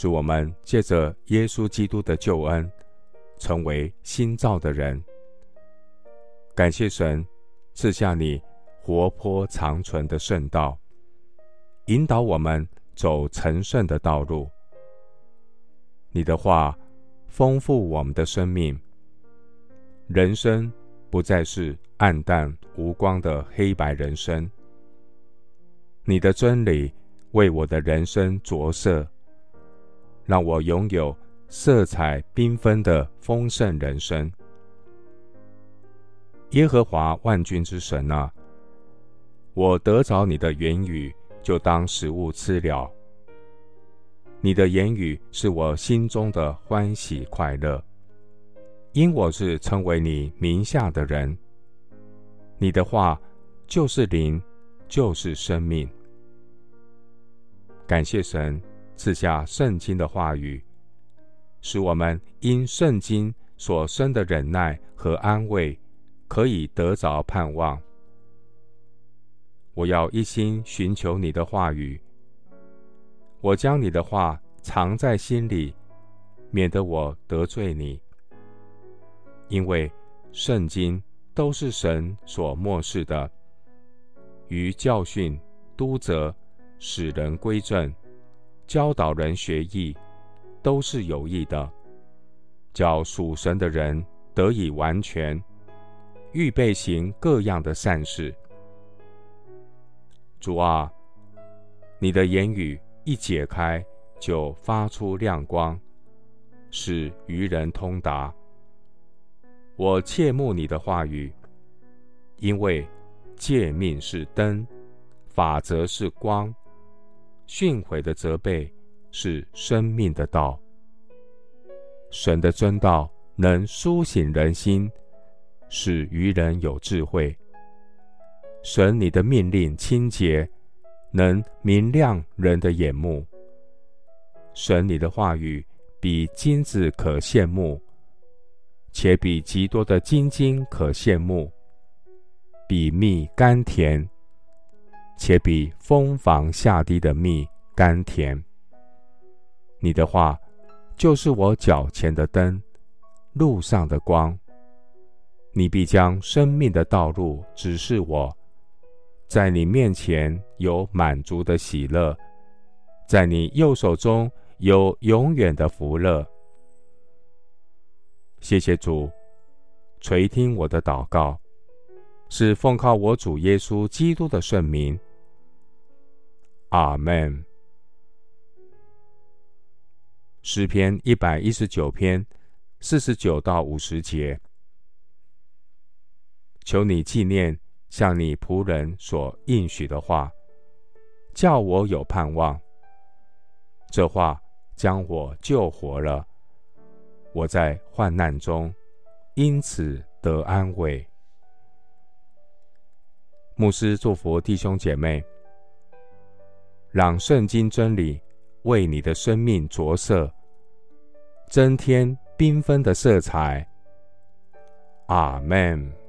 使我们借着耶稣基督的救恩，成为新造的人。感谢神赐下你活泼长存的圣道，引导我们走成圣的道路。你的话丰富我们的生命，人生不再是暗淡无光的黑白人生。你的真理为我的人生着色。让我拥有色彩缤纷的丰盛人生。耶和华万军之神啊，我得着你的言语，就当食物吃了。你的言语是我心中的欢喜快乐，因我是称为你名下的人。你的话就是灵，就是生命。感谢神。赐下圣经的话语，使我们因圣经所生的忍耐和安慰，可以得着盼望。我要一心寻求你的话语，我将你的话藏在心里，免得我得罪你。因为圣经都是神所默示的，于教训、督责、使人归正。教导人学艺，都是有益的，叫属神的人得以完全，预备行各样的善事。主啊，你的言语一解开，就发出亮光，使愚人通达。我切慕你的话语，因为诫命是灯，法则是光。训诲的责备是生命的道，神的真道能苏醒人心，使愚人有智慧。神你的命令清洁，能明亮人的眼目。神你的话语比金子可羡慕，且比极多的金金可羡慕，比蜜甘甜。且比蜂房下滴的蜜甘甜。你的话就是我脚前的灯，路上的光。你必将生命的道路指示我，在你面前有满足的喜乐，在你右手中有永远的福乐。谢谢主垂听我的祷告，是奉靠我主耶稣基督的圣名。阿门。诗篇一百一十九篇四十九到五十节，求你纪念向你仆人所应许的话，叫我有盼望。这话将我救活了，我在患难中因此得安慰。牧师祝福弟兄姐妹。让圣经真理为你的生命着色，增添缤纷的色彩。阿门。